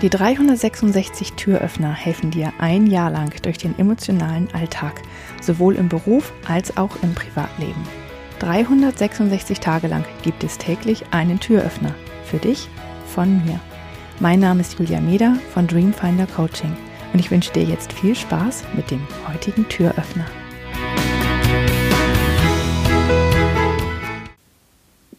Die 366 Türöffner helfen dir ein Jahr lang durch den emotionalen Alltag, sowohl im Beruf als auch im Privatleben. 366 Tage lang gibt es täglich einen Türöffner. Für dich, von mir. Mein Name ist Julia Meder von Dreamfinder Coaching und ich wünsche dir jetzt viel Spaß mit dem heutigen Türöffner.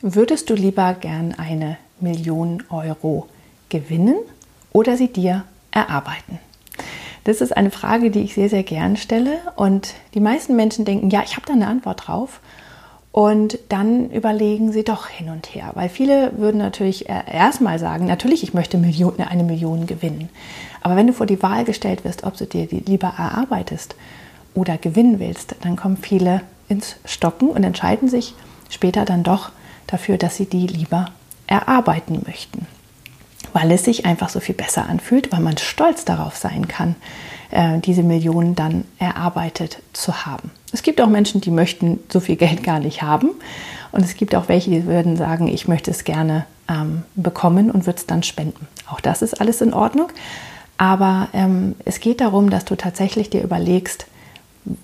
Würdest du lieber gern eine Million Euro gewinnen oder sie dir erarbeiten? Das ist eine Frage, die ich sehr, sehr gern stelle und die meisten Menschen denken, ja, ich habe da eine Antwort drauf. Und dann überlegen sie doch hin und her, weil viele würden natürlich erstmal sagen, natürlich, ich möchte eine Million gewinnen. Aber wenn du vor die Wahl gestellt wirst, ob du dir die lieber erarbeitest oder gewinnen willst, dann kommen viele ins Stocken und entscheiden sich später dann doch dafür, dass sie die lieber erarbeiten möchten weil es sich einfach so viel besser anfühlt, weil man stolz darauf sein kann, äh, diese Millionen dann erarbeitet zu haben. Es gibt auch Menschen, die möchten so viel Geld gar nicht haben. Und es gibt auch welche, die würden sagen, ich möchte es gerne ähm, bekommen und würde es dann spenden. Auch das ist alles in Ordnung. Aber ähm, es geht darum, dass du tatsächlich dir überlegst,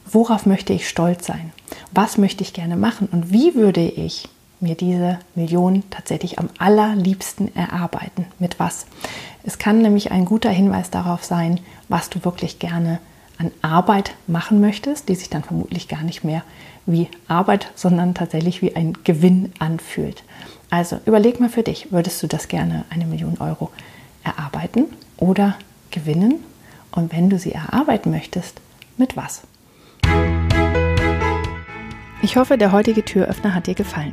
worauf möchte ich stolz sein? Was möchte ich gerne machen? Und wie würde ich mir diese Million tatsächlich am allerliebsten erarbeiten. Mit was? Es kann nämlich ein guter Hinweis darauf sein, was du wirklich gerne an Arbeit machen möchtest, die sich dann vermutlich gar nicht mehr wie Arbeit, sondern tatsächlich wie ein Gewinn anfühlt. Also überleg mal für dich, würdest du das gerne eine Million Euro erarbeiten oder gewinnen? Und wenn du sie erarbeiten möchtest, mit was? Ich hoffe, der heutige Türöffner hat dir gefallen.